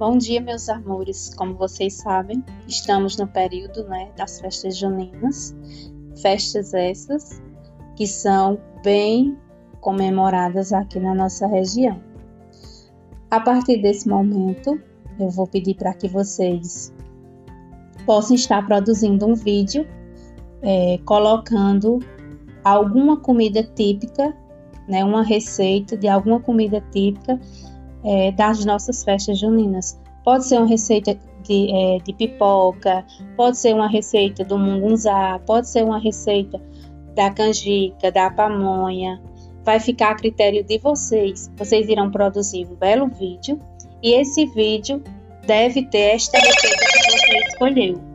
Bom dia, meus amores. Como vocês sabem, estamos no período né, das festas juninas. Festas essas que são bem comemoradas aqui na nossa região. A partir desse momento, eu vou pedir para que vocês possam estar produzindo um vídeo é, colocando alguma comida típica, né, uma receita de alguma comida típica é, das nossas festas juninas. Pode ser uma receita de, é, de, pipoca, pode ser uma receita do mungunzá, pode ser uma receita da canjica, da pamonha. Vai ficar a critério de vocês. Vocês irão produzir um belo vídeo e esse vídeo deve ter esta receita que você escolheu.